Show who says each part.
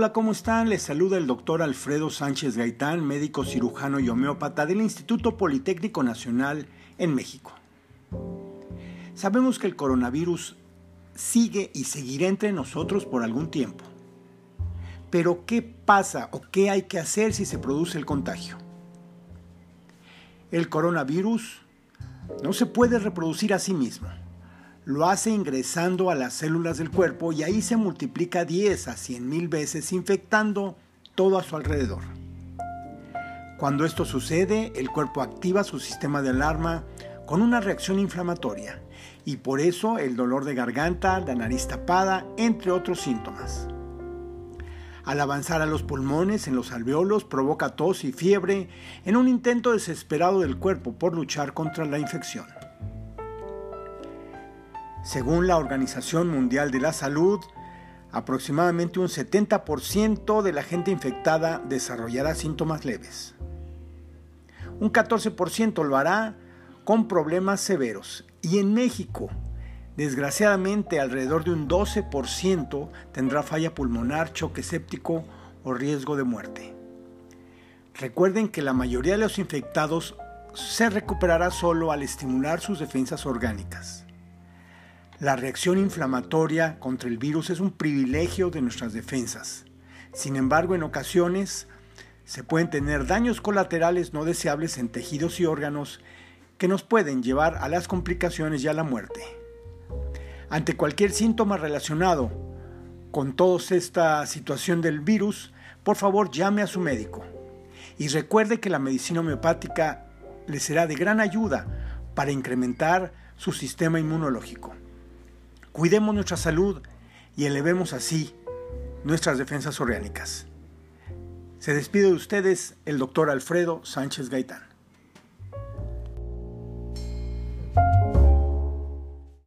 Speaker 1: Hola, ¿cómo están? Les saluda el doctor Alfredo Sánchez Gaitán, médico cirujano y homeópata del Instituto Politécnico Nacional en México. Sabemos que el coronavirus sigue y seguirá entre nosotros por algún tiempo. Pero ¿qué pasa o qué hay que hacer si se produce el contagio? El coronavirus no se puede reproducir a sí mismo lo hace ingresando a las células del cuerpo y ahí se multiplica 10 a 100 mil veces infectando todo a su alrededor. Cuando esto sucede, el cuerpo activa su sistema de alarma con una reacción inflamatoria y por eso el dolor de garganta, la nariz tapada, entre otros síntomas. Al avanzar a los pulmones en los alveolos provoca tos y fiebre en un intento desesperado del cuerpo por luchar contra la infección. Según la Organización Mundial de la Salud, aproximadamente un 70% de la gente infectada desarrollará síntomas leves. Un 14% lo hará con problemas severos. Y en México, desgraciadamente, alrededor de un 12% tendrá falla pulmonar, choque séptico o riesgo de muerte. Recuerden que la mayoría de los infectados se recuperará solo al estimular sus defensas orgánicas. La reacción inflamatoria contra el virus es un privilegio de nuestras defensas. Sin embargo, en ocasiones se pueden tener daños colaterales no deseables en tejidos y órganos que nos pueden llevar a las complicaciones y a la muerte. Ante cualquier síntoma relacionado con toda esta situación del virus, por favor llame a su médico. Y recuerde que la medicina homeopática le será de gran ayuda para incrementar su sistema inmunológico. Cuidemos nuestra salud y elevemos así nuestras defensas orgánicas. Se despide de ustedes el doctor Alfredo Sánchez Gaitán.